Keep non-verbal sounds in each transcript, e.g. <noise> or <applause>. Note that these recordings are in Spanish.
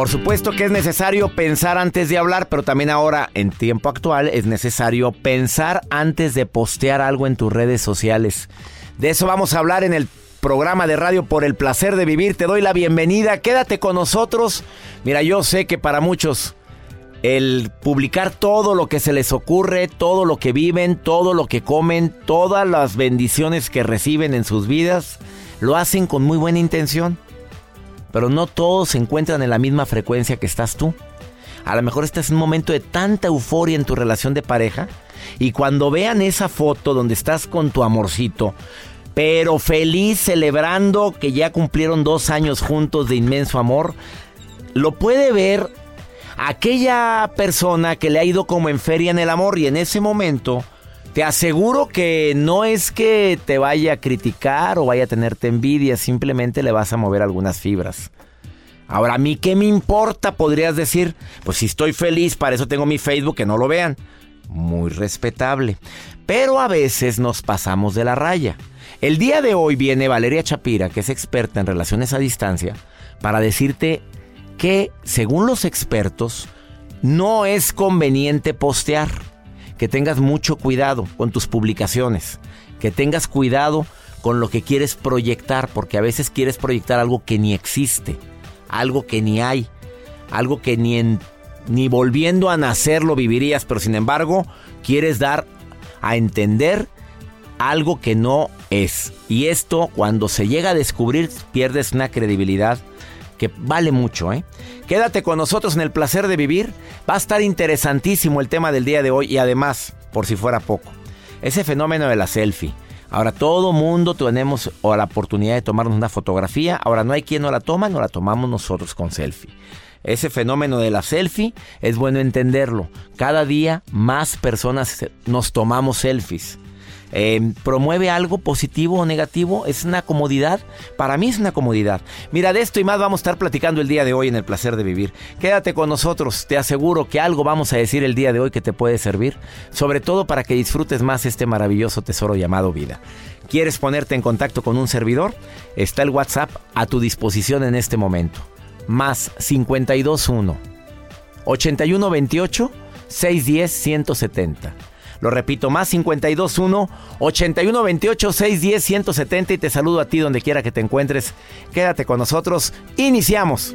Por supuesto que es necesario pensar antes de hablar, pero también ahora, en tiempo actual, es necesario pensar antes de postear algo en tus redes sociales. De eso vamos a hablar en el programa de radio por el placer de vivir. Te doy la bienvenida, quédate con nosotros. Mira, yo sé que para muchos el publicar todo lo que se les ocurre, todo lo que viven, todo lo que comen, todas las bendiciones que reciben en sus vidas, lo hacen con muy buena intención pero no todos se encuentran en la misma frecuencia que estás tú. A lo mejor estás en un momento de tanta euforia en tu relación de pareja y cuando vean esa foto donde estás con tu amorcito, pero feliz celebrando que ya cumplieron dos años juntos de inmenso amor, lo puede ver aquella persona que le ha ido como en feria en el amor y en ese momento te aseguro que no es que te vaya a criticar o vaya a tenerte envidia, simplemente le vas a mover algunas fibras. Ahora, ¿a mí qué me importa? Podrías decir, pues si estoy feliz, para eso tengo mi Facebook, que no lo vean. Muy respetable. Pero a veces nos pasamos de la raya. El día de hoy viene Valeria Chapira, que es experta en relaciones a distancia, para decirte que, según los expertos, no es conveniente postear que tengas mucho cuidado con tus publicaciones, que tengas cuidado con lo que quieres proyectar, porque a veces quieres proyectar algo que ni existe, algo que ni hay, algo que ni, ni volviendo a nacer lo vivirías, pero sin embargo quieres dar a entender algo que no es. Y esto cuando se llega a descubrir pierdes una credibilidad que vale mucho, ¿eh? Quédate con nosotros en el placer de vivir. Va a estar interesantísimo el tema del día de hoy y además, por si fuera poco, ese fenómeno de la selfie. Ahora todo mundo tenemos la oportunidad de tomarnos una fotografía. Ahora no hay quien no la toma, no la tomamos nosotros con selfie. Ese fenómeno de la selfie es bueno entenderlo. Cada día más personas nos tomamos selfies. Em, promueve algo positivo o negativo, es una comodidad. Para mí es una comodidad. Mira, de esto y más vamos a estar platicando el día de hoy en el placer de vivir. Quédate con nosotros, te aseguro que algo vamos a decir el día de hoy que te puede servir, sobre todo para que disfrutes más este maravilloso tesoro llamado vida. ¿Quieres ponerte en contacto con un servidor? Está el WhatsApp a tu disposición en este momento. Más 521 8128 610 170. Lo repito, más 521 8128 610 170 y te saludo a ti donde quiera que te encuentres. Quédate con nosotros. Iniciamos.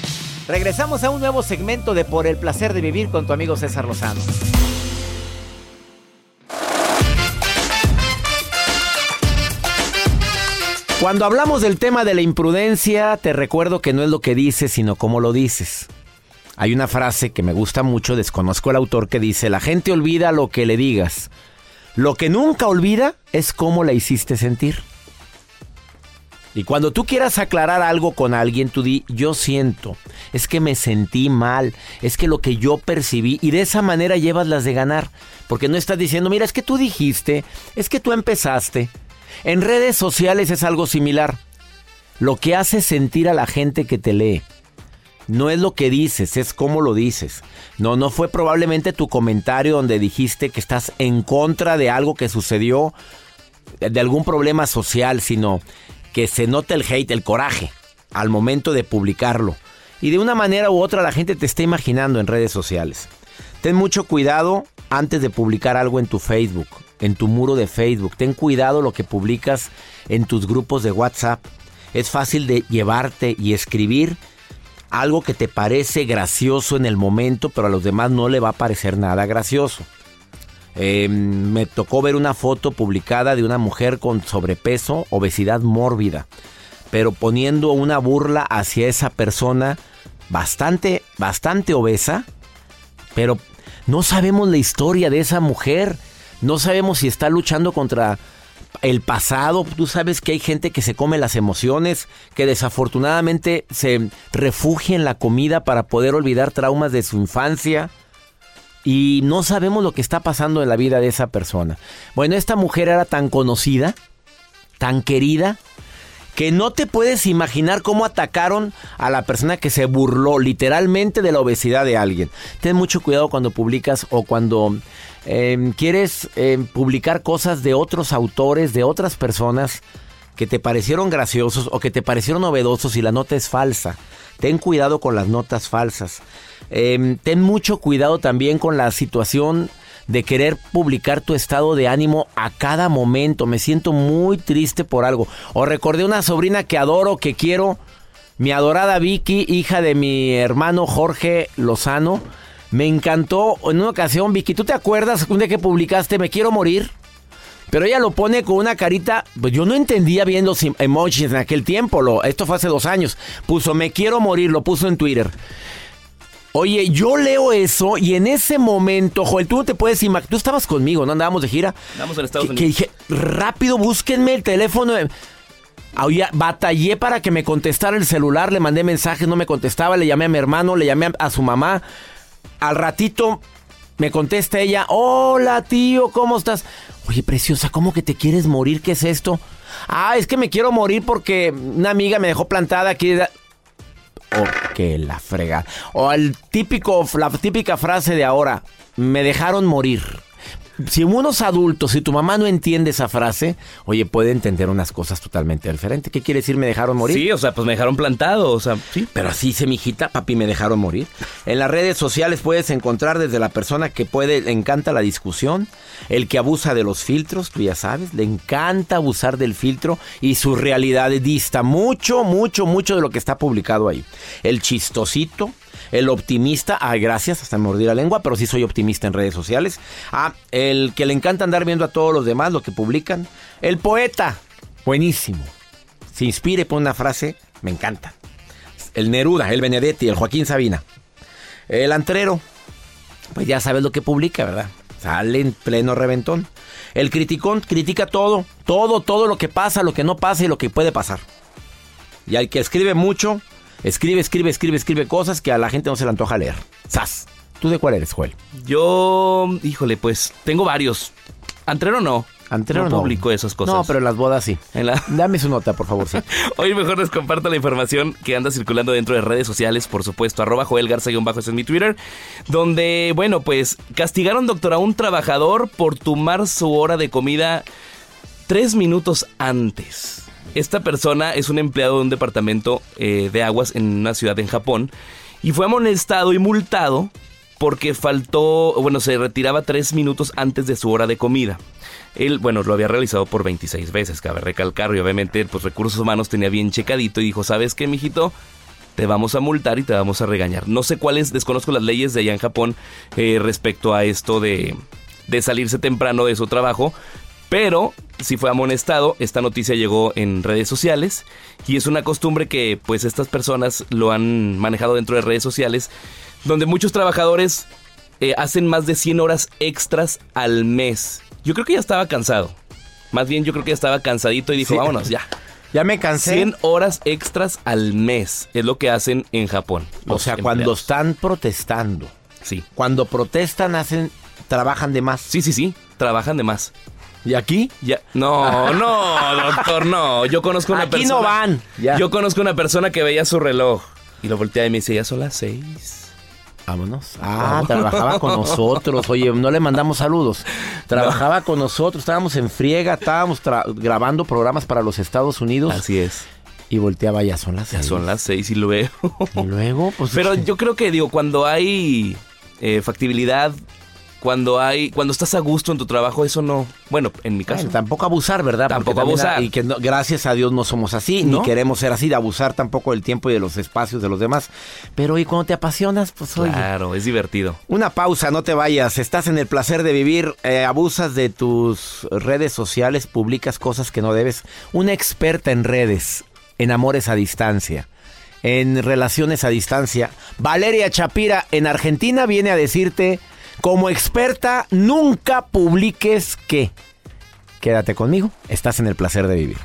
Regresamos a un nuevo segmento de Por el Placer de Vivir con tu amigo César Lozano. Cuando hablamos del tema de la imprudencia, te recuerdo que no es lo que dices, sino cómo lo dices. Hay una frase que me gusta mucho, desconozco el autor, que dice, la gente olvida lo que le digas. Lo que nunca olvida es cómo la hiciste sentir. Y cuando tú quieras aclarar algo con alguien, tú di, yo siento, es que me sentí mal, es que lo que yo percibí, y de esa manera llevas las de ganar. Porque no estás diciendo, mira, es que tú dijiste, es que tú empezaste. En redes sociales es algo similar. Lo que hace sentir a la gente que te lee. No es lo que dices, es cómo lo dices. No, no fue probablemente tu comentario donde dijiste que estás en contra de algo que sucedió, de algún problema social, sino que se note el hate, el coraje, al momento de publicarlo. Y de una manera u otra la gente te está imaginando en redes sociales. Ten mucho cuidado antes de publicar algo en tu Facebook, en tu muro de Facebook. Ten cuidado lo que publicas en tus grupos de WhatsApp. Es fácil de llevarte y escribir algo que te parece gracioso en el momento, pero a los demás no le va a parecer nada gracioso. Eh, me tocó ver una foto publicada de una mujer con sobrepeso, obesidad mórbida, pero poniendo una burla hacia esa persona bastante, bastante obesa, pero no sabemos la historia de esa mujer, no sabemos si está luchando contra el pasado, tú sabes que hay gente que se come las emociones, que desafortunadamente se refugia en la comida para poder olvidar traumas de su infancia y no sabemos lo que está pasando en la vida de esa persona. Bueno, esta mujer era tan conocida, tan querida, que no te puedes imaginar cómo atacaron a la persona que se burló literalmente de la obesidad de alguien. Ten mucho cuidado cuando publicas o cuando em, quieres em, publicar cosas de otros autores, de otras personas que te parecieron graciosos o que te parecieron novedosos y la nota es falsa. Ten cuidado con las notas falsas. Em, ten mucho cuidado también con la situación de querer publicar tu estado de ánimo a cada momento. Me siento muy triste por algo. O recordé una sobrina que adoro, que quiero. Mi adorada Vicky, hija de mi hermano Jorge Lozano. Me encantó en una ocasión, Vicky. ¿Tú te acuerdas un día que publicaste Me quiero morir? Pero ella lo pone con una carita, pues yo no entendía bien los em-, emojis en aquel tiempo, lo, esto fue hace dos años. Puso me quiero morir, lo puso en Twitter. Oye, yo leo eso y en ese momento, Joel, tú no te puedes imaginar, tú estabas conmigo, ¿no? Andábamos de gira. Andamos en Estados que, Unidos. Que dije, rápido, búsquenme el teléfono. Oye, batallé para que me contestara el celular, le mandé mensajes, no me contestaba, le llamé a mi hermano, le llamé a, a su mamá. Al ratito me contesta ella, hola tío, ¿cómo estás? Oye, preciosa, ¿cómo que te quieres morir? ¿Qué es esto? Ah, es que me quiero morir porque una amiga me dejó plantada aquí. Oh, que la frega. O el típico, la típica frase de ahora, me dejaron morir. Si unos adultos, si tu mamá no entiende esa frase, oye, puede entender unas cosas totalmente diferentes. ¿Qué quiere decir me dejaron morir? Sí, o sea, pues me dejaron plantado, o sea, sí. Pero así dice mi hijita, papi, me dejaron morir. En las redes sociales puedes encontrar desde la persona que puede, le encanta la discusión, el que abusa de los filtros, tú ya sabes, le encanta abusar del filtro y su realidad dista mucho, mucho, mucho de lo que está publicado ahí. El chistosito, el optimista, ay, gracias, hasta mordí la lengua, pero sí soy optimista en redes sociales. Ah, el que le encanta andar viendo a todos los demás lo que publican. El poeta, buenísimo. Se inspire por una frase, me encanta. el Neruda, el Benedetti, el Joaquín Sabina. El antrero, pues ya sabes lo que publica, ¿verdad? Sale en pleno reventón. El criticón critica todo, todo, todo lo que pasa, lo que no pasa y lo que puede pasar. Y al que escribe mucho, escribe, escribe, escribe, escribe cosas que a la gente no se le antoja leer. ¡Sas! ¿Tú de cuál eres, Joel? Yo, híjole, pues tengo varios. Antrero no. Antrero no, no. publico esas cosas. No, pero en las bodas sí. En la- Dame su nota, por favor, sí. <laughs> Hoy mejor les comparto la información que anda circulando dentro de redes sociales, por supuesto, arroba Joel Garza-bajo, es mi Twitter, donde, bueno, pues castigaron, doctor, a un trabajador por tomar su hora de comida tres minutos antes. Esta persona es un empleado de un departamento eh, de aguas en una ciudad en Japón y fue amonestado y multado porque faltó, bueno, se retiraba tres minutos antes de su hora de comida. Él, bueno, lo había realizado por 26 veces, cabe recalcar, y obviamente, pues Recursos Humanos tenía bien checadito y dijo, ¿sabes qué, mijito? Te vamos a multar y te vamos a regañar. No sé cuáles, desconozco las leyes de allá en Japón eh, respecto a esto de, de salirse temprano de su trabajo, pero si fue amonestado, esta noticia llegó en redes sociales y es una costumbre que pues estas personas lo han manejado dentro de redes sociales, donde muchos trabajadores eh, hacen más de 100 horas extras al mes. Yo creo que ya estaba cansado. Más bien yo creo que ya estaba cansadito y dijo, Sí. vámonos ya. <laughs> Ya me cansé. 100 horas extras al mes es lo que hacen en Japón. o sea, cuando están protestando. Sí. Cuando protestan, hacen, trabajan de más. Sí, sí, sí. Trabajan de más. ¿Y aquí? Ya. No, <laughs> no, doctor, no. Yo conozco una Aquí persona. no van. Ya. Yo conozco una persona que veía su reloj y lo volteaba y me decía, ya son las seis. Vámonos. Ah, trabajaba con nosotros. Oye, no le mandamos saludos. <laughs> Trabajaba con nosotros, estábamos en friega, estábamos grabando programas para los Estados Unidos. Así es. Y volteaba, ya son las Ya seis. son las seis y luego. Y luego, pues. Pero yo creo que, digo, cuando hay eh, factibilidad, cuando hay, cuando estás a gusto en tu trabajo, eso no. Bueno, en mi caso. Bueno, tampoco abusar, ¿verdad? Tampoco abusar. hay- Y que no- gracias a Dios no somos así, ¿No? ni queremos ser así, de abusar tampoco del tiempo y de los espacios de los demás. Pero y cuando te apasionas, pues oye. Claro, es divertido. Una pausa, no te vayas. Estás en el placer de vivir, eh, abusas de tus redes sociales, publicas cosas que no debes. Una experta en redes, en amores a distancia, en relaciones a distancia, Valeria Chapira en Argentina viene a decirte, como experta, nunca publiques qué. Quédate conmigo, estás en el placer de vivir.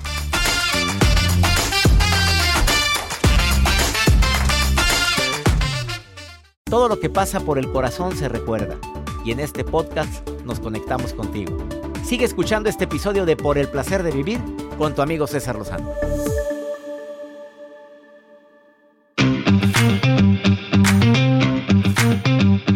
Todo lo que pasa por el corazón se recuerda y en este podcast nos conectamos contigo. Sigue escuchando este episodio de Por el placer de vivir con tu amigo César Lozano.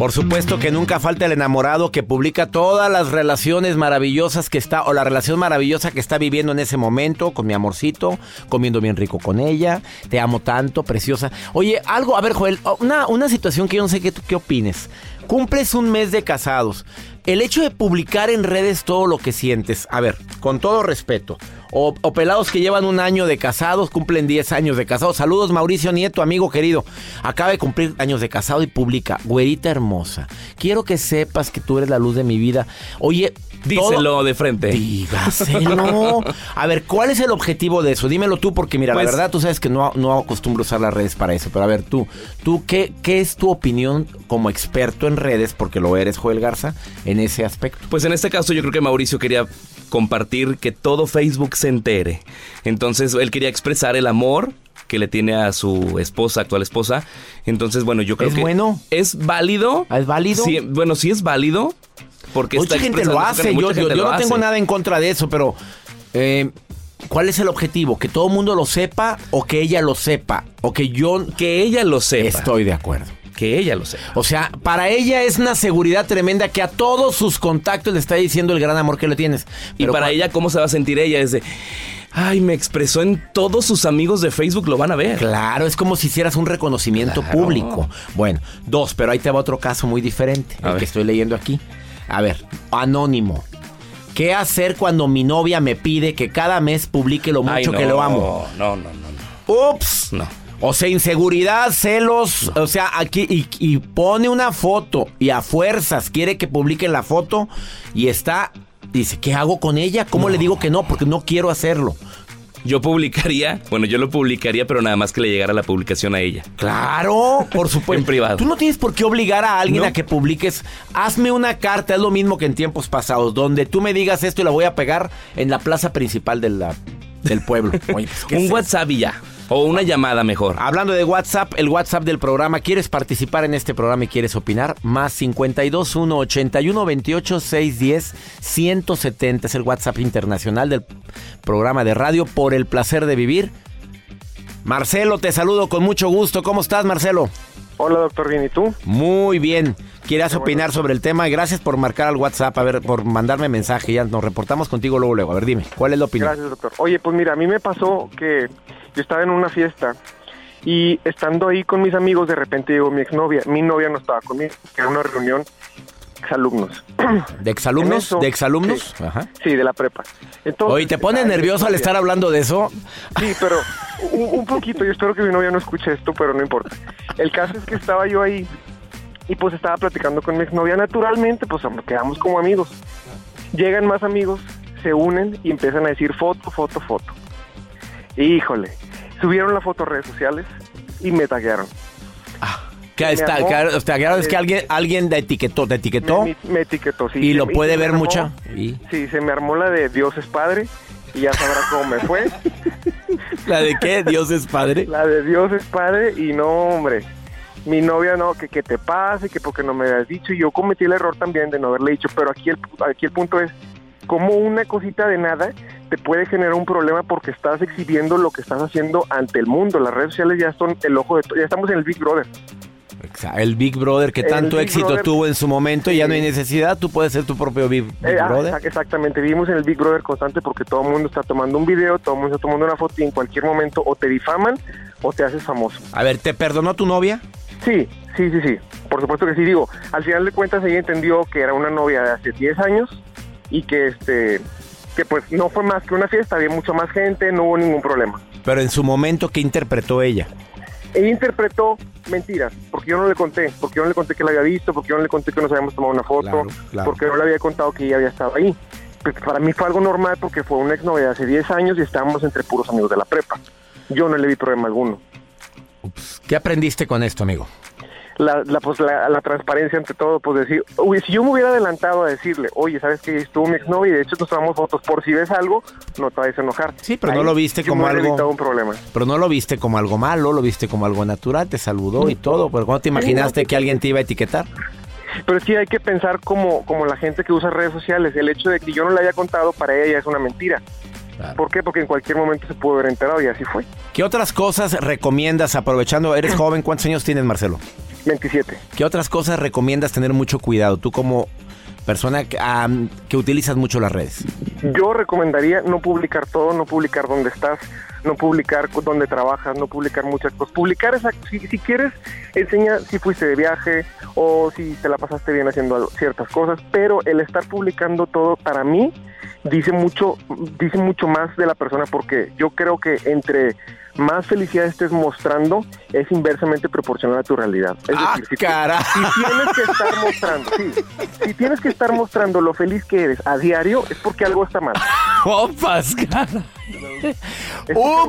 Por supuesto que nunca falta el enamorado que publica todas las relaciones maravillosas que está, o la relación maravillosa que está viviendo en ese momento, con mi amorcito, comiendo bien rico con ella, te amo tanto, preciosa. Oye, algo, a ver, Joel, una, una situación que yo no sé qué, qué opines. Cumples un mes de casados. El hecho de publicar en redes todo lo que sientes, a ver, con todo respeto, o, pelados que llevan un año de casados, cumplen 10 años de casados. Saludos, Mauricio Nieto, amigo querido. Acaba de cumplir años de casado y publica, güerita hermosa, quiero que sepas que tú eres la luz de mi vida. Oye, todo- Díselo de frente. Dígaselo. <laughs> A ver, ¿cuál es el objetivo de eso? Dímelo tú, porque mira, Pues- la verdad tú sabes que no, no acostumbro usar las redes para eso. Pero a ver, tú, tú ¿qué, ¿qué es tu opinión como experto en redes? Porque lo eres, Joel Garza, en ese aspecto. Pues en este caso yo creo que Mauricio quería compartir que todo Facebook se entere. Entonces él quería expresar el amor que le tiene a su esposa, actual esposa. Entonces, bueno, yo creo ¿Es que bueno? es válido. ¿Es válido? Sí, bueno, sí es válido porque Mucha gente lo hace. Yo, yo- gente yo lo no tengo nada en contra de eso, pero eh, ¿cuál es el objetivo? ¿Que todo el mundo lo sepa o que ella lo sepa? O que yo que ella lo sepa. estoy de acuerdo. Que ella lo sepa. O sea, para ella es una seguridad tremenda que a todos sus contactos le está diciendo el gran amor que le tienes. Y para ella, ¿cómo se va a sentir ella? Es de, ay, me expresó en todos sus amigos de Facebook, lo van a ver. Claro, es como si hicieras un reconocimiento Claro. público. Bueno, dos, pero ahí te va otro caso muy diferente, A el ver. que estoy leyendo aquí. A ver, anónimo. ¿Qué hacer cuando mi novia me pide que cada mes publique lo mucho Ay, no, que lo amo? No, no, no, no. Ups. No. O sea, inseguridad, celos, o sea, aquí y, y pone una foto y a fuerzas quiere que publiquen la foto y está, dice, ¿qué hago con ella? ¿Cómo le digo que no? Porque no quiero hacerlo. Yo publicaría, bueno, yo lo publicaría, pero nada más que le llegara la publicación a ella. Claro, por <laughs> supuesto. En privado. Tú no tienes por qué obligar a alguien No. a que publiques. Hazme una carta, es lo mismo que en tiempos pasados, donde tú me digas esto y la voy a pegar en la plaza principal de la- del pueblo. <laughs> Oye, pues, ¿qué Un es? WhatsApp y ya. O una llamada mejor. Hablando de WhatsApp, el WhatsApp del programa, ¿quieres participar en este programa y quieres opinar? Más 52 1 81 28 610 170 es el WhatsApp internacional del programa de radio por el placer de vivir. Marcelo, te saludo con mucho gusto. ¿Cómo estás, Marcelo? Hola, doctor, bien, ¿y tú? Muy bien. ¿Quieres opinar sobre el tema? Gracias por marcar al WhatsApp, a ver, por mandarme mensaje. Ya nos reportamos contigo luego, luego. A ver, dime, ¿cuál es la opinión? Gracias, doctor. Oye, pues mira, a mí me pasó que yo estaba en una fiesta y estando ahí con mis amigos, de repente llegó mi exnovia. Mi novia no estaba conmigo, era una reunión exalumnos. ¿De exalumnos? Eso, ¿De exalumnos? sí. Ajá. Sí, de la prepa. Entonces, Oye, ¿te pones ay, nervioso al estar hablando de eso? Sí, pero un, un poquito. Yo espero que mi novia no escuche esto, pero no importa. El caso es que estaba yo ahí y pues estaba platicando con mi exnovia. Naturalmente, pues quedamos como amigos. Llegan más amigos, se unen y empiezan a decir foto, foto, foto. Híjole, subieron la foto a redes sociales y me taguearon. ¿Qué Me está? que- o sea, que es que alguien, alguien te etiquetó, te etiquetó Me, me etiquetó, sí. y lo me- puede ver armó- mucha. Y- Sí, se me armó la de Dios es Padre y ya sabrá cómo me fue. <laughs> ¿La de qué? Dios es padre. La de Dios es padre y no, hombre. Mi novia no, que, que te pase, que porque no me habías dicho. Y yo cometí el error también de no haberle dicho. Pero aquí el, aquí el punto es, como una cosita de nada te puede generar un problema porque estás exhibiendo lo que estás haciendo ante el mundo. Las redes sociales ya son el ojo de... to- Ya estamos en el Big Brother. El Big Brother que tanto Big éxito Brother. tuvo en su momento, ya no hay necesidad, tú puedes ser tu propio Big, Big Eh, ah, Brother. exac- exactamente, vivimos en el Big Brother constante porque todo el mundo está tomando un video, todo el mundo está tomando una foto y en cualquier momento o te difaman o te haces famoso. A ver, ¿te perdonó tu novia? Sí, sí, sí, sí. Por supuesto que sí. Digo, al final de cuentas ella entendió que era una novia de hace 10 años y que este que pues no fue más que una fiesta, había mucha más gente, no hubo ningún problema. Pero en su momento, ¿qué interpretó ella? Ella interpretó mentiras, porque yo no le conté, porque yo no le conté que la había visto, porque yo no le conté que nos habíamos tomado una foto, Claro, claro. porque no le había contado que ella había estado ahí. Pues para mí fue algo normal porque fue una exnovia de hace 10 años y estábamos entre puros amigos de la prepa. Yo no le vi problema alguno. ¿Qué aprendiste con esto, amigo? La, la, pues, la, la transparencia ante todo, pues decir, uy, si yo me hubiera adelantado a decirle, oye, ¿sabes que Estuvo mi exnovia y de hecho nos tomamos fotos, por si ves algo, no te vayas a enojar. Sí, pero no lo viste como algo- un problema. Pero no lo viste como algo malo, lo viste como algo natural, te saludó y todo. Pero ¿cómo te imaginaste que alguien te iba a etiquetar? Pero sí hay que pensar como, como la gente que usa redes sociales, el hecho de que yo no le haya contado para ella ya es una mentira. ¿Por qué? Porque en cualquier momento se pudo haber enterado y así fue. ¿Qué otras cosas recomiendas aprovechando? Eres <clears throat> joven, ¿cuántos años tienes, Marcelo? 27. ¿Qué otras cosas recomiendas tener mucho cuidado? Tú como persona que, utilizas mucho las redes. Yo recomendaría no publicar todo, no publicar dónde estás, no publicar dónde trabajas, no publicar muchas cosas. Publicar, esa, si, si quieres, enseña si fuiste de viaje o si te la pasaste bien haciendo ciertas cosas, pero el estar publicando todo, para mí, dice mucho, dice mucho más de la persona porque yo creo que entre más felicidad estés mostrando es inversamente proporcional a tu realidad. Es ¡Ah, decir, si, tienes que estar mostrando, sí, si tienes que estar mostrando lo feliz que eres a diario es porque algo está mal. <laughs> ¡Opas, cara!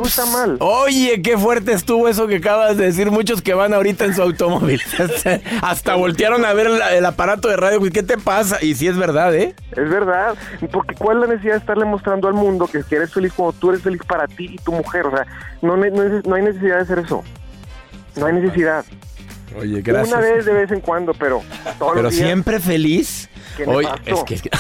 Está mal. Oye, qué fuerte estuvo eso que acabas de decir. Muchos que van ahorita en su automóvil. <laughs> Hasta voltearon a ver la- el aparato de radio. ¿Qué te pasa? Y sí es verdad, ¿eh? Es verdad, porque ¿cuál es la necesidad de estarle mostrando al mundo que, que eres feliz cuando tú eres feliz para ti y tu mujer? O sea, no, hay necesidad de hacer eso. No hay necesidad. Oye, Una vez de vez en cuando, pero todos Pero los días, siempre feliz. Oye, es que... es que- <laughs>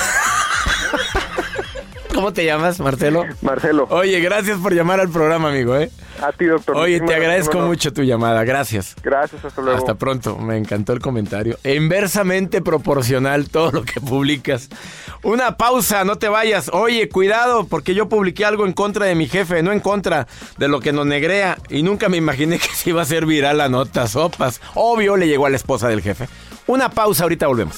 ¿Cómo te llamas, Marcelo? Marcelo, Oye, gracias por llamar al programa, amigo, ¿eh? a ti, doctor. Oye, te agradezco no, no. mucho tu llamada. Gracias. Gracias, hasta luego. Hasta pronto, me encantó el comentario. Inversamente proporcional todo lo que publicas. Una pausa, no te vayas. Oye, cuidado, porque yo publiqué algo en contra de mi jefe, no en contra de lo que nos negrea. Y nunca me imaginé <laughs> que se iba a hacer viral la nota, sopas. Obvio, le llegó a la esposa del jefe. Una pausa, ahorita volvemos.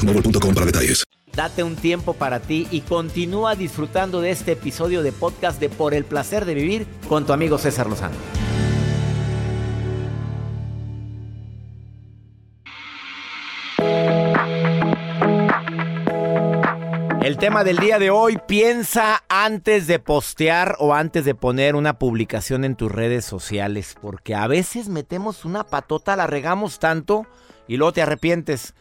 boostmobile.com para detalles. Date un tiempo para ti y continúa disfrutando de este episodio de podcast de Por el placer de vivir con tu amigo César Lozano. El tema del día de hoy, piensa antes de postear o antes de poner una publicación en tus redes sociales, porque a veces metemos una patota, la regamos tanto y luego te arrepientes.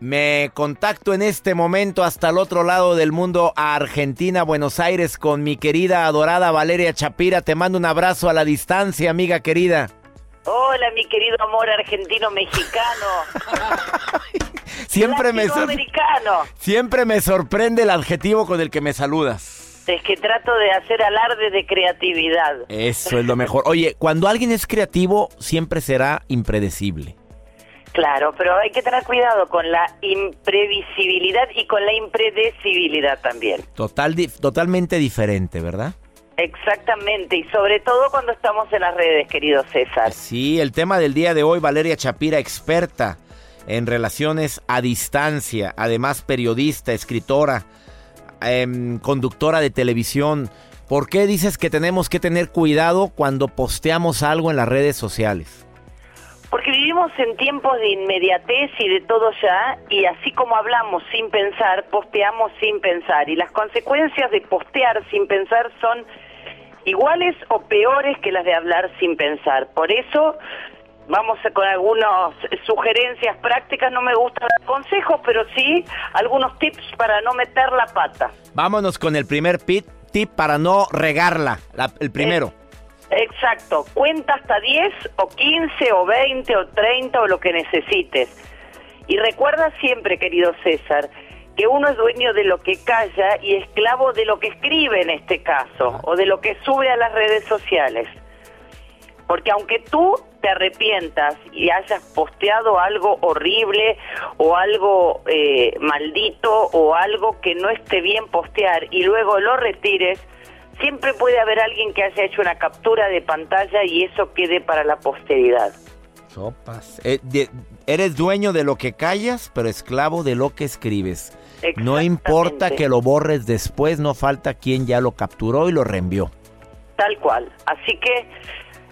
Me contacto en este momento hasta el otro lado del mundo, a Argentina, Buenos Aires, con mi querida, adorada Valeria Chapira. Te mando un abrazo a la distancia, amiga querida. Hola, mi querido amor argentino-mexicano. <laughs> siempre me, siempre me sorprende el adjetivo con el que me saludas. Es que trato de hacer alarde de creatividad. Eso es lo mejor. Oye, cuando alguien es creativo, siempre será impredecible. Claro, pero hay que tener cuidado con la imprevisibilidad y con la impredecibilidad también. Total, totalmente diferente, ¿verdad? Exactamente, y sobre todo cuando estamos en las redes, querido César. Sí, el tema del día de hoy, Valeria Chapira, experta en relaciones a distancia, además periodista, escritora, em, conductora de televisión. ¿Por qué dices que tenemos que tener cuidado cuando posteamos algo en las redes sociales? Porque vivimos en tiempos de inmediatez y de todo ya, y así como hablamos sin pensar, posteamos sin pensar. Y las consecuencias de postear sin pensar son iguales o peores que las de hablar sin pensar. Por eso vamos con algunas sugerencias prácticas, no me gustan los consejos, pero sí algunos tips para no meter la pata. Vámonos con el primer pit- tip para no regarla. la- el primero. Exacto, cuenta hasta 10 o 15 o 20 o 30 o lo que necesites. Y recuerda siempre, querido César, que uno es dueño de lo que calla y esclavo de lo que escribe en este caso, o de lo que sube a las redes sociales. Porque aunque tú te arrepientas y hayas posteado algo horrible o algo eh, maldito o algo que no esté bien postear y luego lo retires, siempre puede haber alguien que haya hecho una captura de pantalla y eso quede para la posteridad. Sopas. Eh, de- eres dueño de lo que callas, pero esclavo de lo que escribes. No importa que lo borres después, no falta quien ya lo capturó y lo reenvió. Tal cual. Así que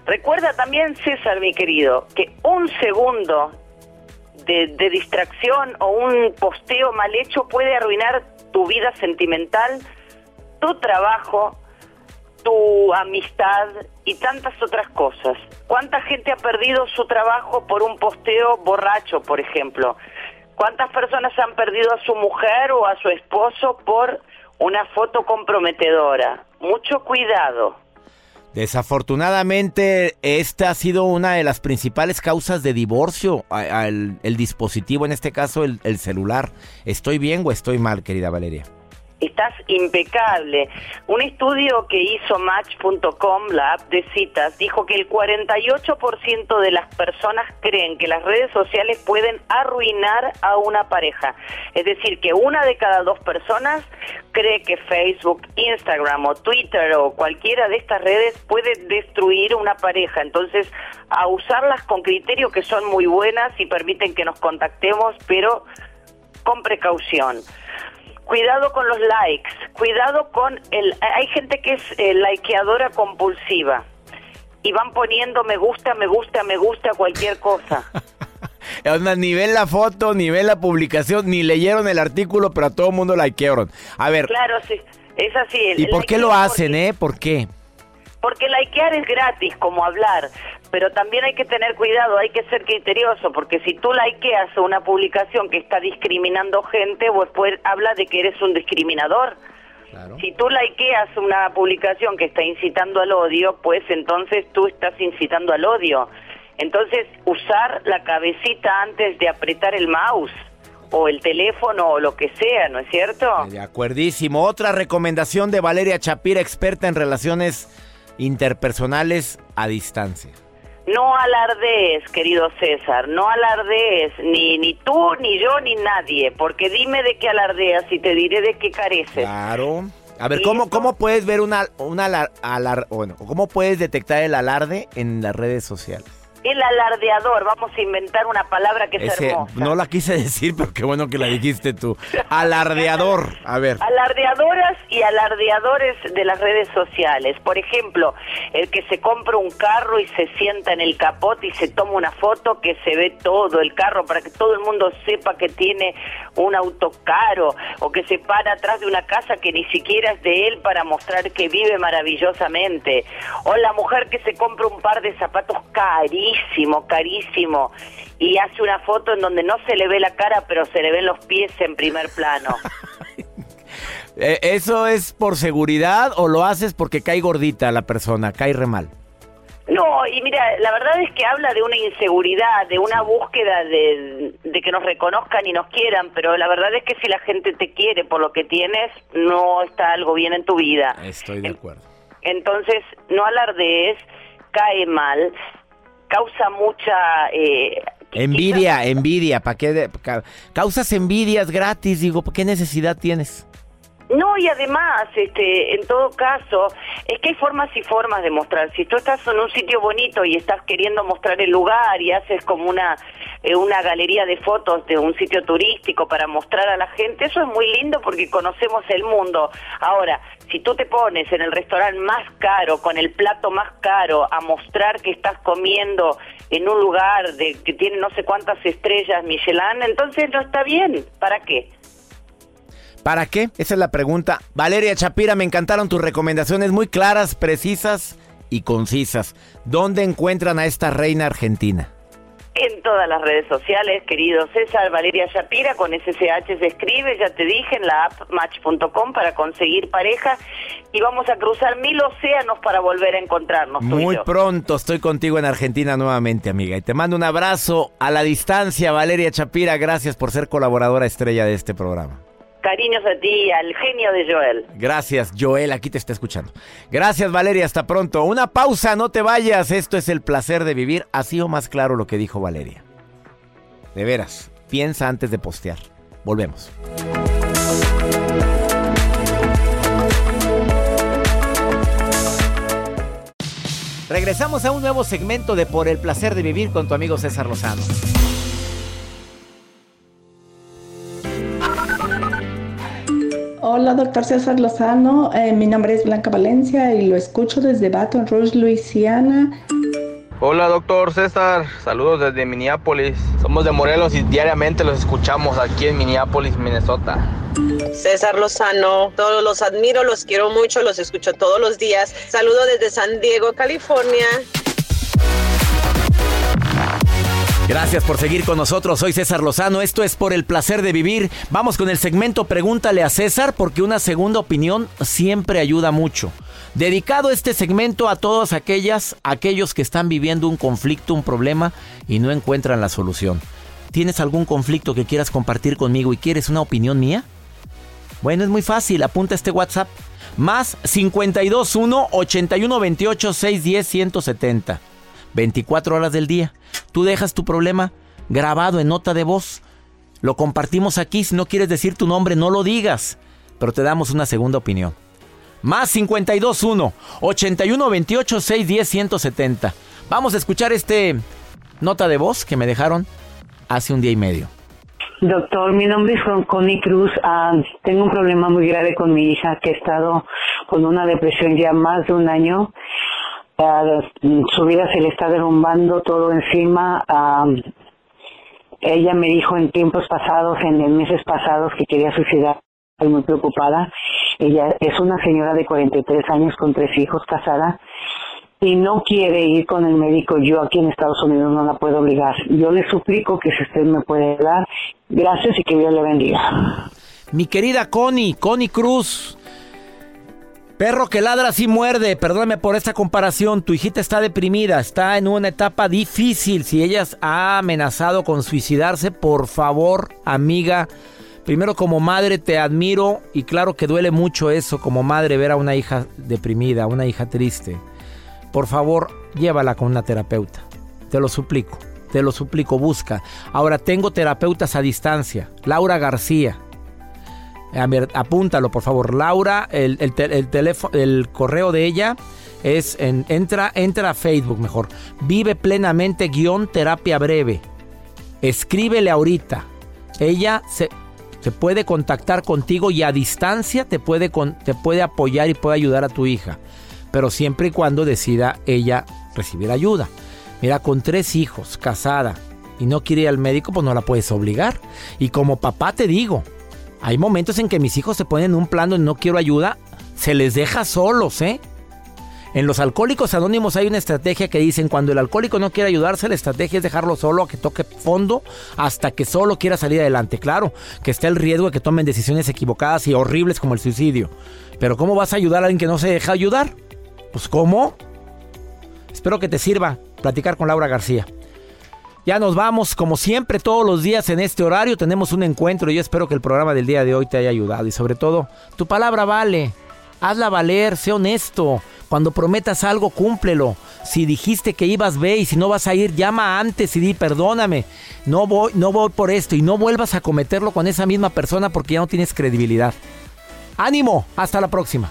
recuerda también, César, mi querido, que un segundo de, de distracción o un posteo mal hecho puede arruinar tu vida sentimental, tu trabajo, tu amistad y tantas otras cosas. ¿Cuánta gente ha perdido su trabajo por un posteo borracho, por ejemplo? ¿Cuántas personas han perdido a su mujer o a su esposo por una foto comprometedora? Mucho cuidado. Desafortunadamente, esta ha sido una de las principales causas de divorcio, el dispositivo, en este caso el celular. ¿Estoy bien o estoy mal, querida Valeria? Estás impecable. Un estudio que hizo Match.com, la app de citas, dijo que el 48% de las personas creen que las redes sociales pueden arruinar a una pareja. Es decir, que una de cada dos personas cree que Facebook, Instagram o Twitter o cualquiera de estas redes puede destruir una pareja. Entonces, a usarlas con criterio que son muy buenas y permiten que nos contactemos, pero con precaución. Cuidado con los likes, cuidado con el... Hay gente que es eh, likeadora compulsiva y van poniendo me gusta, me gusta, me gusta cualquier cosa. <laughs> ni ven la foto, ni ven la publicación, ni leyeron el artículo, pero a todo el mundo likearon. A ver. Claro, sí. Es así. ¿Y por qué lo hacen, eh? ¿Por qué? Porque likear es gratis, como hablar, pero también hay que tener cuidado, hay que ser criterioso, porque si tú likeas una publicación que está discriminando gente, después habla de que eres un discriminador. Si tú likeas una publicación que está incitando al odio, pues entonces tú estás incitando al odio. Entonces, usar la cabecita antes de apretar el mouse o el teléfono o lo que sea, ¿no es cierto? De acuerdísimo. Otra recomendación de Valeria Chapira, experta en relaciones interpersonales a distancia. No alardees, querido César, no alardees, ni, ni tú, ni yo, ni nadie, porque dime de qué alardeas y te diré de qué careces. Claro. A ver, ¿cómo, ¿cómo puedes ver una, una alar, bueno, cómo puedes detectar el alarde en las redes sociales? El alardeador, vamos a inventar una palabra que es hermosa. No la quise <laughs> decir, pero qué bueno que la dijiste tú. Alardeador, a ver. Alardeadoras y alardeadores de las redes sociales. Por ejemplo, el que se compra un carro y se sienta en el capot y se toma una foto que se ve todo el carro para que todo el mundo sepa que tiene un auto caro o que se para atrás de una casa que ni siquiera es de él para mostrar que vive maravillosamente. O la mujer que se compra un par de zapatos carísimos carísimo, carísimo. Y hace una foto en donde no se le ve la cara, pero se le ven los pies en primer plano. <laughs> Eh, ¿Eso es por seguridad o lo haces porque cae gordita la persona, cae re mal? No, y mira, la verdad es que habla de una inseguridad, de una búsqueda de, de, que nos reconozcan y nos quieran, pero la verdad es que si la gente te quiere por lo que tienes, no está algo bien en tu vida. Estoy de acuerdo. Entonces, no alardees, cae mal, causa mucha... Eh, envidia, envidia, ¿para qué? causas envidias gratis, digo, ¿qué necesidad tienes? No, y además, este, en todo caso, es que hay formas y formas de mostrar. Si tú estás en un sitio bonito y estás queriendo mostrar el lugar y haces como una, eh, una galería de fotos de un sitio turístico para mostrar a la gente, eso es muy lindo porque conocemos el mundo. Ahora, si tú te pones en el restaurante más caro, con el plato más caro, a mostrar que estás comiendo en un lugar de, que tiene no sé cuántas estrellas Michelin, entonces no está bien. ¿Para qué? ¿Para qué? Esa es la pregunta. Valeria Chapira, me encantaron tus recomendaciones muy claras, precisas y concisas. ¿Dónde encuentran a esta reina argentina? En todas las redes sociales, querido César, Valeria Shapira, con SSH se escribe, ya te dije, en la app match.com para conseguir pareja y vamos a cruzar mil océanos para volver a encontrarnos. Muy pronto estoy contigo en Argentina nuevamente, amiga. Y te mando un abrazo a la distancia, Valeria Chapira. Gracias por ser colaboradora estrella de este programa. Cariños a ti, al genio de Joel. Gracias, Joel, aquí te está escuchando. Gracias, Valeria, hasta pronto. Una pausa, no te vayas. Esto es el placer de vivir. Así o más claro lo que dijo Valeria. De veras, piensa antes de postear. Volvemos. Regresamos a un nuevo segmento de Por el placer de vivir con tu amigo César Lozano. Hola, doctor César Lozano. Eh, mi nombre es Blanca Valencia y lo escucho desde Baton Rouge, Luisiana. Hola, doctor César. Saludos desde Minneapolis. Somos de Morelos y diariamente los escuchamos aquí en Minneapolis, Minnesota. César Lozano, todos los admiro, los quiero mucho, los escucho todos los días. Saludo desde San Diego, California. Gracias por seguir con nosotros. Soy César Lozano. Esto es por el placer de vivir. Vamos con el segmento Pregúntale a César porque una segunda opinión siempre ayuda mucho. Dedicado este segmento a todos aquellas, aquellos que están viviendo un conflicto, un problema y no encuentran la solución. ¿Tienes algún conflicto que quieras compartir conmigo y quieres una opinión mía? Bueno, es muy fácil. Apunta este WhatsApp. Más 521 8128 610 170. 24 horas del día. Tú dejas tu problema grabado en nota de voz. Lo compartimos aquí. Si no quieres decir tu nombre, no lo digas. Pero te damos una segunda opinión. Más 521 8128 610 170. Vamos a escuchar este nota de voz que me dejaron hace un día y medio. Doctor, mi nombre es Connie Cruz. Ah, tengo un problema muy grave con mi hija que ha estado con una depresión ya más de un año su vida se le está derrumbando todo encima. ella me dijo en tiempos pasados, en meses pasados, que quería suicidar. Estoy muy preocupada. Ella es una señora de 43 años con tres hijos casada y no quiere ir con el médico, yo aquí en Estados Unidos no la puedo obligar. Yo le suplico que si usted me puede dar, gracias y que Dios le bendiga. Mi querida Connie, Connie Cruz. Perro que ladra sí muerde, perdóname por esta comparación, tu hijita está deprimida, está en una etapa difícil, si ella ha amenazado con suicidarse, por favor, amiga, primero como madre te admiro y claro que duele mucho eso como madre ver a una hija deprimida, una hija triste por favor, llévala con una terapeuta. Te lo suplico, te lo suplico, busca. Ahora tengo terapeutas a distancia. Laura García. A ver, apúntalo, por favor. Laura, el, teléfono, el correo de ella es en, entra, entra a Facebook mejor. Vive plenamente guion terapia breve. Escríbele ahorita. Ella se, se puede contactar contigo y a distancia te puede, te puede apoyar y puede ayudar a tu hija pero siempre y cuando decida ella recibir ayuda. Mira, con tres hijos, casada, y no quiere ir al médico, pues no la puedes obligar. Y como papá te digo, hay momentos en que mis hijos se ponen en un plano y no quiero ayuda, se les deja solos, ¿eh? En los alcohólicos anónimos hay una estrategia que dicen cuando el alcohólico no quiere ayudarse, la estrategia es dejarlo solo a que toque fondo hasta que solo quiera salir adelante. Claro, que está el riesgo de que tomen decisiones equivocadas y horribles como el suicidio. Pero ¿cómo vas a ayudar a alguien que no se deja ayudar? Pues ¿cómo? Espero que te sirva platicar con Laura García. Ya nos vamos, como siempre, todos los días en este horario tenemos un encuentro y yo espero que el programa del día de hoy te haya ayudado y sobre todo, tu palabra vale. Hazla valer, sé honesto. Cuando prometas algo, cúmplelo. Si dijiste que ibas, ve y si no vas a ir, llama antes y di perdóname. No voy, no voy por esto y no vuelvas a cometerlo con esa misma persona porque ya no tienes credibilidad. Ánimo, hasta la próxima.